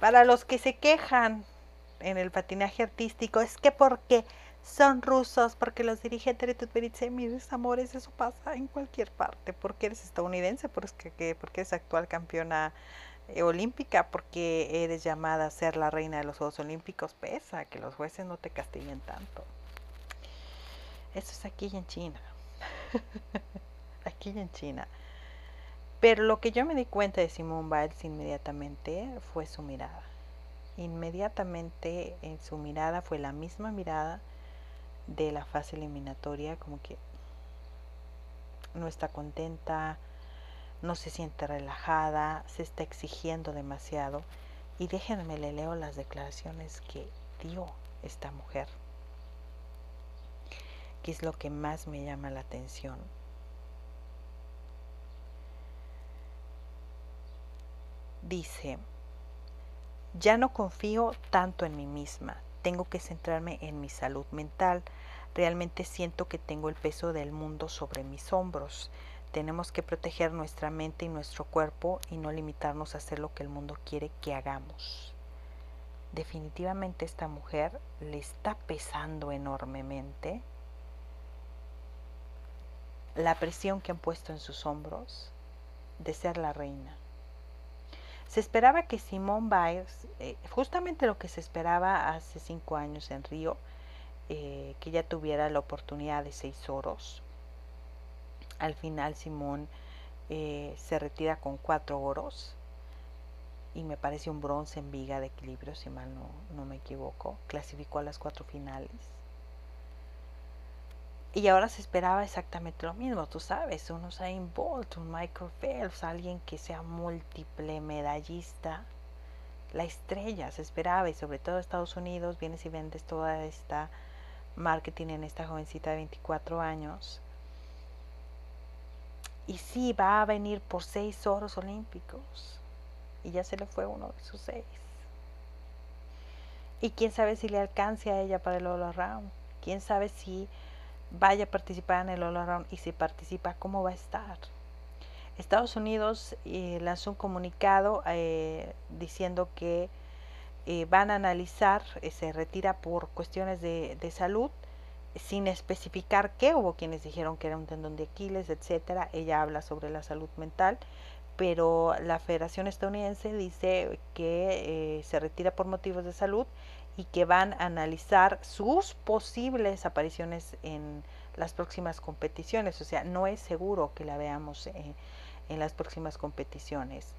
[SPEAKER 1] Para los que se quejan en el patinaje artístico, es que porque son rusos, porque los dirige Teretutberitse, mis amores, eso pasa en cualquier parte, porque eres estadounidense, porque, porque eres actual campeona eh, olímpica, porque eres llamada a ser la reina de los Juegos Olímpicos, pesa que los jueces no te castiguen tanto. Eso es aquí en China. aquí en China. Pero lo que yo me di cuenta de Simone Biles inmediatamente fue su mirada. Inmediatamente en su mirada fue la misma mirada de la fase eliminatoria, como que no está contenta, no se siente relajada, se está exigiendo demasiado. Y déjenme le leo las declaraciones que dio esta mujer, que es lo que más me llama la atención. Dice, ya no confío tanto en mí misma, tengo que centrarme en mi salud mental. Realmente siento que tengo el peso del mundo sobre mis hombros. Tenemos que proteger nuestra mente y nuestro cuerpo y no limitarnos a hacer lo que el mundo quiere que hagamos. Definitivamente esta mujer le está pesando enormemente la presión que han puesto en sus hombros de ser la reina. Se esperaba que Simone Biles, eh, justamente lo que se esperaba hace cinco años en Río, eh, que ella tuviera la oportunidad de seis oros. Al final Simón eh, se retira con cuatro oros y me parece un bronce en viga de equilibrio, si mal no me equivoco. Clasificó a las cuatro finales. Y ahora se esperaba exactamente lo mismo, tú sabes, un Usain Bolt, un Michael Phelps, alguien que sea múltiple medallista. La estrella se esperaba y sobre todo Estados Unidos, vienes y vendes toda esta marketing en esta jovencita de 24 años. Y sí, va a venir por seis oros olímpicos. Y ya se le fue uno de sus seis. Y quién sabe si le alcance a ella para el All Around. Quién sabe si vaya a participar en el All Around y si participa, cómo va a estar. Estados Unidos eh, lanzó un comunicado eh, diciendo que eh, van a analizar, se retira por cuestiones de, de, salud, sin especificar qué, hubo quienes dijeron que era un tendón de Aquiles, etcétera. Ella habla sobre la salud mental, pero la Federación Estadounidense dice que se retira por motivos de salud y que van a analizar sus posibles apariciones en las próximas competiciones. O sea, no es seguro que la veamos eh, en las próximas competiciones.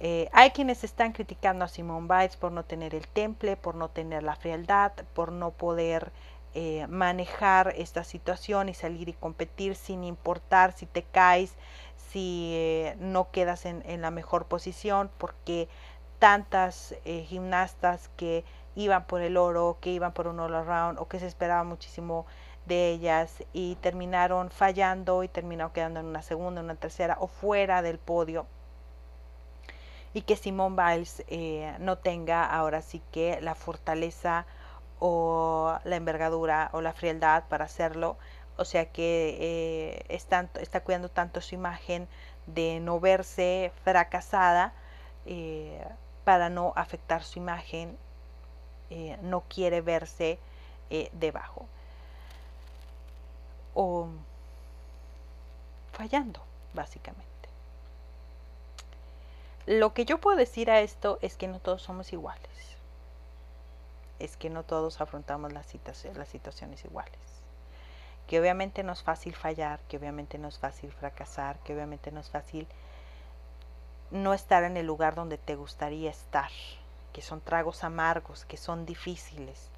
[SPEAKER 1] Eh, hay quienes están criticando a Simone Biles por no tener el temple, por no tener la frialdad, por no poder eh, manejar esta situación y salir y competir sin importar si te caes, si no quedas en, en, la mejor posición, porque tantas gimnastas que iban por el oro, que iban por un all around o que se esperaba muchísimo de ellas y terminaron fallando y terminaron quedando en una segunda, en una tercera o fuera del podio. Y que Simone Biles eh, no tenga ahora sí que la fortaleza o la envergadura o la frialdad para hacerlo. O sea que eh, está, cuidando tanto su imagen de no verse fracasada eh, para no afectar su imagen eh, no quiere verse eh, debajo o fallando, básicamente. Lo que yo puedo decir a esto es que no todos somos iguales. Es que no todos afrontamos las, las situaciones iguales. Que obviamente no es fácil fallar, que obviamente no es fácil fracasar, que obviamente no es fácil no estar en el lugar donde te gustaría estar que son tragos amargos, que son difíciles.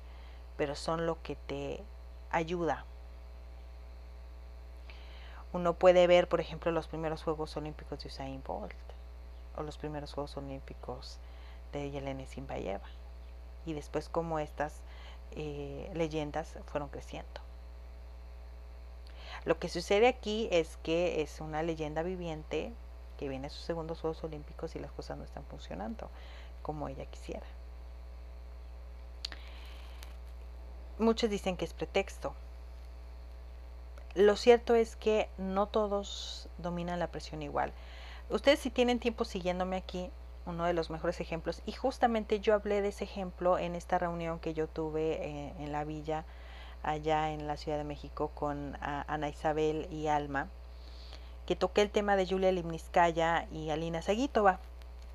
[SPEAKER 1] pero son lo que te ayuda. Uno puede ver, por ejemplo, los primeros Juegos Olímpicos de Usain Bolt o los primeros Juegos Olímpicos de Yelena Zimbayeva y después cómo estas eh, leyendas fueron creciendo. Lo que sucede aquí es que es una leyenda viviente que viene a sus segundos Juegos Olímpicos y las cosas no están funcionando como ella quisiera. Muchos dicen que es pretexto. Lo cierto es que no todos dominan la presión igual. Ustedes si tienen tiempo siguiéndome aquí, uno de los mejores ejemplos, y justamente yo hablé de ese ejemplo en esta reunión que yo tuve eh, en la villa allá en la Ciudad de México con Ana Isabel y Alma, que toqué el tema de Julia Limniskaya y Alina Sagitova.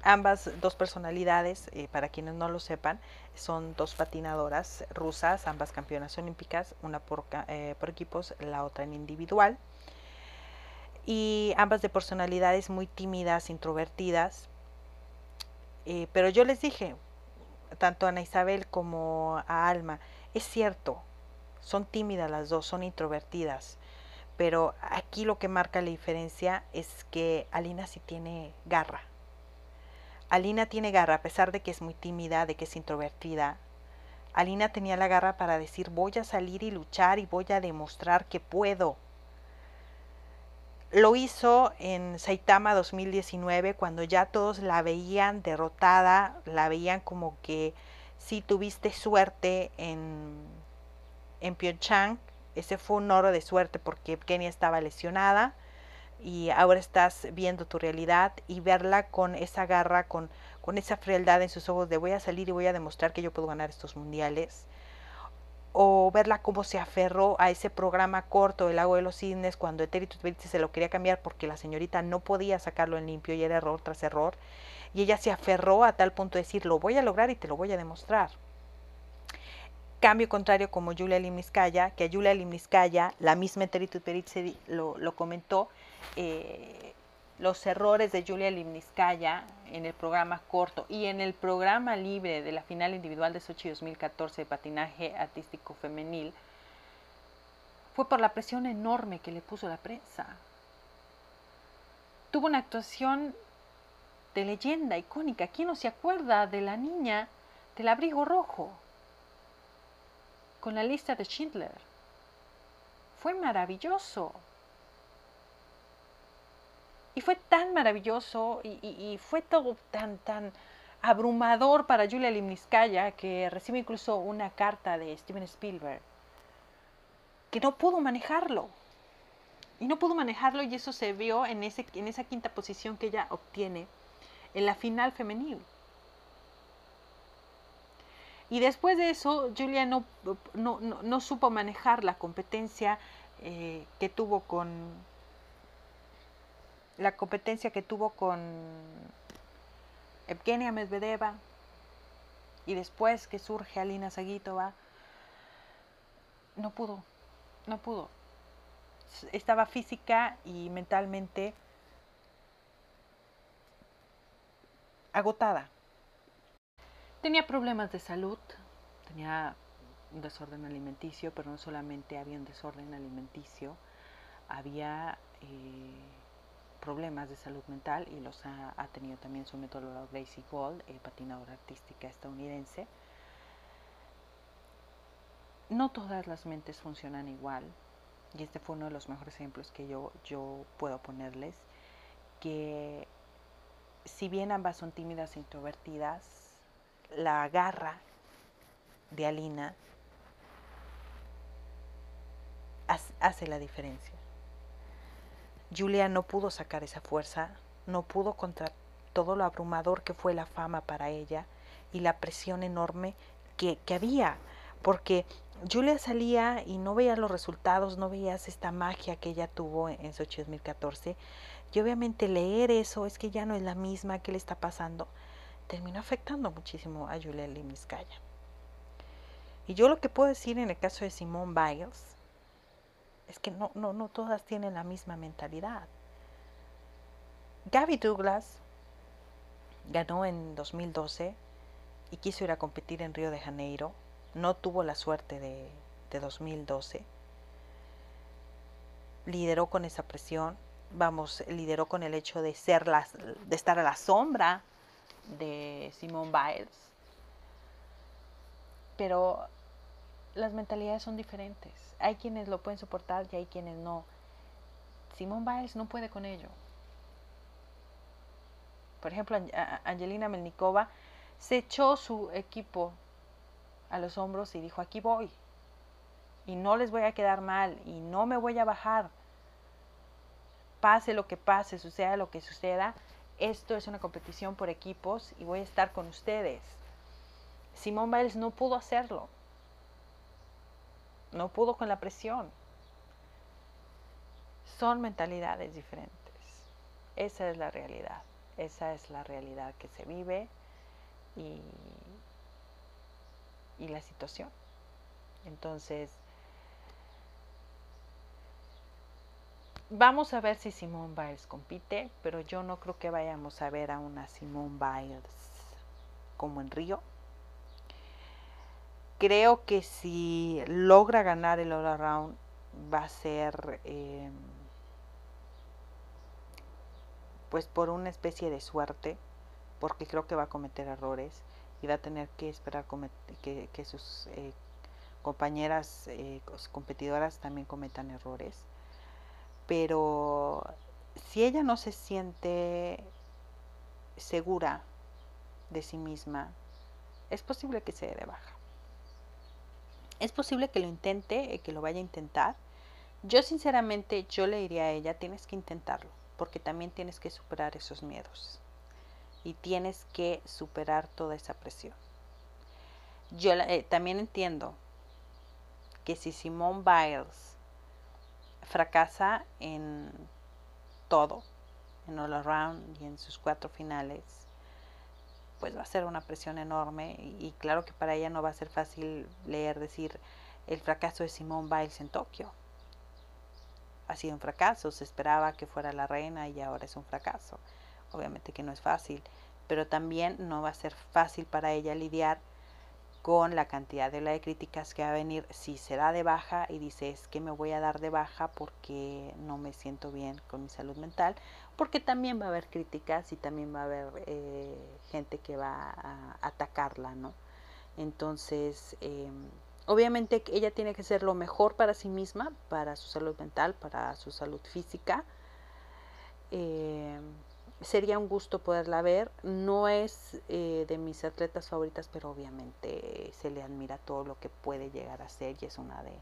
[SPEAKER 1] Ambas dos personalidades, eh, para quienes no lo sepan, son dos patinadoras rusas, ambas campeonas olímpicas, una por, eh, por equipos, la otra en individual. Y ambas de personalidades muy tímidas, introvertidas. Eh, pero yo les dije, tanto a Ana Isabel como a Alma, es cierto, son tímidas las dos, son introvertidas. Pero aquí lo que marca la diferencia es que Alina sí tiene garra. Alina tiene garra, a pesar de que es muy tímida, de que es introvertida. Alina tenía la garra para decir voy a salir y luchar y voy a demostrar que puedo. Lo hizo en Saitama 2019 cuando ya todos la veían derrotada, la veían como que sí tuviste suerte en en Pyeongchang. Ese fue un oro de suerte porque Kenia estaba lesionada y ahora estás viendo tu realidad y verla con esa garra, con, con esa frialdad en sus ojos de voy a salir y voy a demostrar que yo puedo ganar estos mundiales. O verla cómo se aferró a ese programa corto del lago de los cisnes cuando Eteri se lo quería cambiar porque la señorita no podía sacarlo en limpio y era error tras error. Y ella se aferró a tal punto de decir, lo voy a lograr y te lo voy a demostrar. Cambio contrario como Julia Limniskaya, que a Julia Limniskaya, la misma Terry lo, lo comentó, eh, los errores de Julia Limniskaya en el programa corto y en el programa libre de la final individual de Sochi 2014 de patinaje artístico femenil fue por la presión enorme que le puso la prensa. Tuvo una actuación de leyenda icónica. ¿Quién no se acuerda de la niña del abrigo rojo? con la lista de Schindler. Fue maravilloso. Y fue tan maravilloso y, fue todo tan, tan abrumador para Julia Limniskaya que recibe incluso una carta de Steven Spielberg que no pudo manejarlo. Y no pudo manejarlo y eso se vio en, ese, en esa quinta posición que ella obtiene en la final femenil. Y después de eso, Julia no, no, supo manejar la competencia eh, que tuvo con la competencia que tuvo con Evgenia Medvedeva y después que surge Alina Sagitova, no pudo, no pudo. Estaba física y mentalmente agotada. Tenía problemas de salud, tenía un desorden alimenticio, pero no solamente había un desorden alimenticio, había eh, problemas de salud mental y los ha, tenido también su metodóloga Gracie Gold, eh, patinadora artística estadounidense. No todas las mentes funcionan igual y este fue uno de los mejores ejemplos que yo, yo puedo ponerles, que si bien ambas son tímidas e introvertidas, la garra de Alina hace la diferencia. Julia no pudo sacar esa fuerza, no pudo contra todo lo abrumador que fue la fama para ella y la presión enorme que, que había, porque Julia salía y no veía los resultados, no veías esta magia que ella tuvo en Sochi 2014. Y obviamente leer eso es que ya no es la misma, que le está pasando? terminó afectando muchísimo a Julia Limniskaya. Y yo lo que puedo decir en el caso de Simone Biles es que no, no, no todas tienen la misma mentalidad. Gabby Douglas ganó en 2012 y quiso ir a competir en Río de Janeiro no tuvo la suerte de, de 2012. Lideró con esa presión, vamos, lideró con el hecho de ser las, de estar a la sombra de Simone Biles. Pero las mentalidades son diferentes. Hay quienes lo pueden soportar y hay quienes no. Simone Biles no puede con ello. Por ejemplo, Angelina Melnikova se echó su equipo a los hombros y dijo, aquí voy. Y no les voy a quedar mal y no me voy a bajar. Pase lo que pase, suceda lo que suceda, esto es una competición por equipos y voy a estar con ustedes. Simón Biles no pudo hacerlo. No pudo con la presión. Son mentalidades diferentes. Esa es la realidad. Esa es la realidad que se vive y, y la situación. Entonces, Vamos a ver si Simone Biles compite, pero yo no creo que vayamos a ver a una Simone Biles como en Río. Creo que si logra ganar el All Around va a ser eh, pues por una especie de suerte, porque creo que va a cometer errores y va a tener que esperar que, sus eh, compañeras eh, competidoras también cometan errores pero si ella no se siente segura de sí misma, es posible que se dé baja. Es posible que lo intente, eh, que lo vaya a intentar. Yo sinceramente, yo le diría a ella, tienes que intentarlo, porque también tienes que superar esos miedos y tienes que superar toda esa presión. Yo eh, también entiendo que si Simone Biles fracasa en todo, en all around y en sus cuatro finales, pues va a ser una presión enorme y, claro que para ella no va a ser fácil leer decir el fracaso de Simone Biles en Tokio. Ha sido un fracaso, se esperaba que fuera la reina y ahora es un fracaso. Obviamente que no es fácil, pero también no va a ser fácil para ella lidiar con la cantidad de la de críticas que va a venir si se da de baja y dice es que me voy a dar de baja porque no me siento bien con mi salud mental, porque también va a haber críticas y también va a haber eh, gente que va a atacarla, ¿no? Entonces, eh, obviamente ella tiene que ser lo mejor para sí misma, para su salud mental, para su salud física. Eh, sería un gusto poderla ver. No es eh, de mis atletas favoritas, pero obviamente se le admira todo lo que puede llegar a ser y es una de,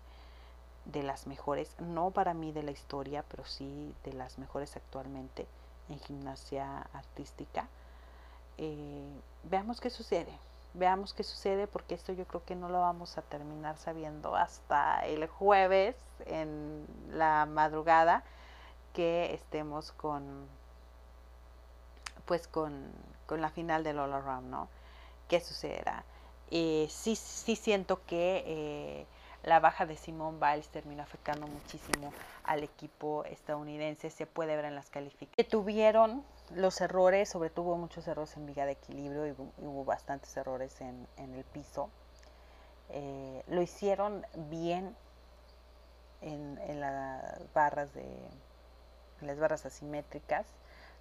[SPEAKER 1] de las mejores, no para mí de la historia, pero sí de las mejores actualmente en gimnasia artística. Eh, veamos qué sucede, veamos qué sucede porque esto yo creo que no lo vamos a terminar sabiendo hasta el jueves en la madrugada que estemos con pues con, la final del All Around, ¿no? ¿Qué sucederá? Eh, sí, sí siento que eh, la baja de Simone Biles terminó afectando muchísimo al equipo estadounidense. Se puede ver en las calificaciones. Tuvieron los errores, sobre todo muchos errores en viga de equilibrio y hubo, bastantes errores en, el piso. Eh, lo hicieron bien en, las barras de las barras asimétricas.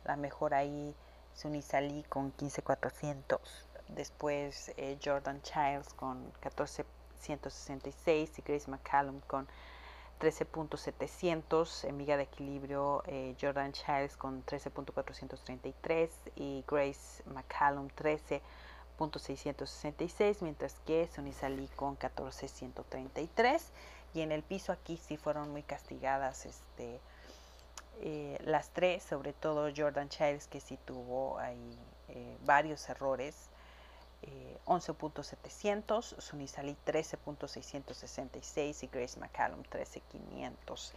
[SPEAKER 1] La mejor ahí Sunny con 15400, después eh, Jordan Childs con 14166 y Grace McCallum con 13.700, en miga de equilibrio eh, Jordan Childs con 13.433 y Grace McCallum 13.666, mientras que Sonny Salí con 14.133 y en el piso aquí sí fueron muy castigadas este eh, las tres, sobre todo Jordan Childs, que sí tuvo ahí eh, varios errores. Eh, 11.700, Sunisali 13.666 y Grace McCallum 13.500.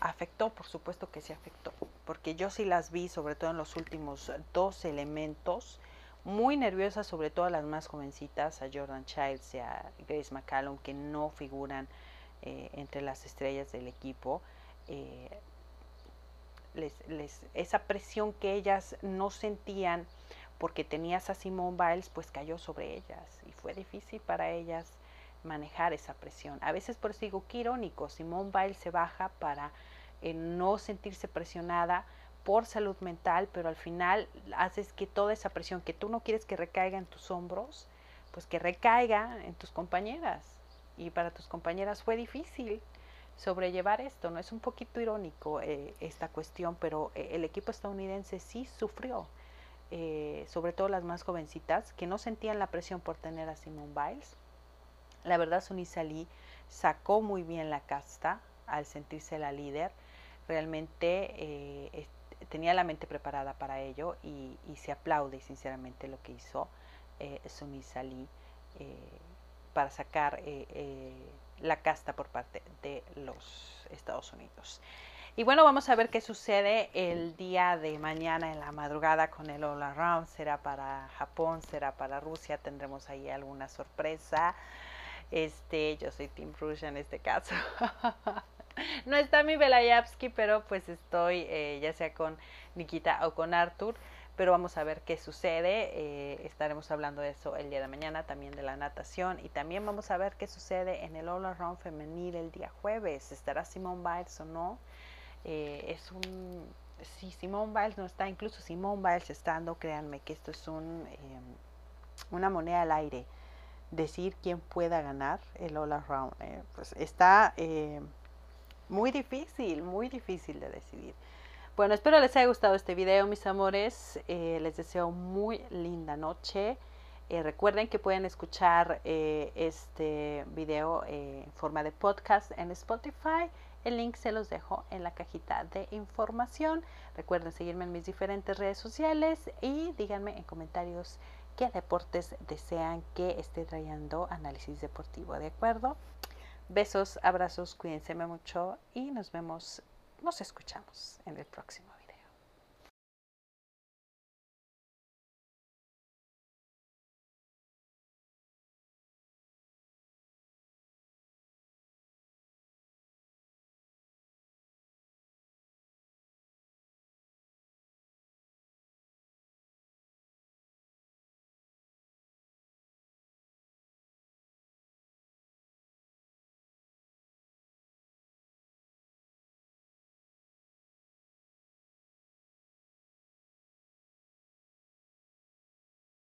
[SPEAKER 1] Afectó, por supuesto que sí afectó, porque yo sí las vi, sobre todo en los últimos dos elementos, muy nerviosas, sobre todo las más jovencitas, a Jordan Childs y a Grace McCallum, que no figuran eh, entre las estrellas del equipo les, esa presión que ellas no sentían porque tenías a Simone Biles, pues cayó sobre ellas y fue difícil para ellas manejar esa presión. A veces por eso digo que irónico, Simone Biles se baja para eh, no sentirse presionada por salud mental, pero al final haces que toda esa presión que tú no quieres que recaiga en tus hombros, pues que recaiga en tus compañeras. Y para tus compañeras fue difícil sobrellevar esto, ¿no? Es un poquito irónico eh, esta cuestión, pero eh, el equipo estadounidense sí sufrió, eh, sobre todo las más jovencitas, que no sentían la presión por tener a Simone Biles. La verdad, Sunisa Lee sacó muy bien la casta al sentirse la líder. Realmente tenía la mente preparada para ello y, se aplaude sinceramente lo que hizo Sunisa Lee para sacar la casta por parte de los Estados Unidos. Y bueno, vamos a ver qué sucede el día de mañana en la madrugada con el All Around. Será para Japón, será para Rusia, tendremos ahí alguna sorpresa. Este, yo soy Team Rusia en este caso. no está mi Belayavsky, pero pues estoy eh, ya sea con Nikita o con Arthur pero vamos a ver qué sucede. Eh, estaremos hablando de eso el día de mañana, también de la natación y también vamos a ver qué sucede en el All Around femenil el día jueves. ¿Estará Simone Biles o no? Eh, es un si Simone Biles no está, incluso Simone Biles estando, créanme que esto es un em, una moneda al aire. Decir quién pueda ganar el All Around, eh, pues está muy difícil, muy difícil de decidir. Bueno, espero les haya gustado este video, mis amores. Eh, les deseo muy linda noche. Eh, recuerden que pueden escuchar eh, este video en forma de podcast en Spotify. El link se los dejo en la cajita de información. Recuerden seguirme en mis diferentes redes sociales y díganme en comentarios qué deportes desean que esté trayendo análisis deportivo, ¿de acuerdo? Besos, abrazos, cuídense mucho y nos vemos nos escuchamos en el próximo.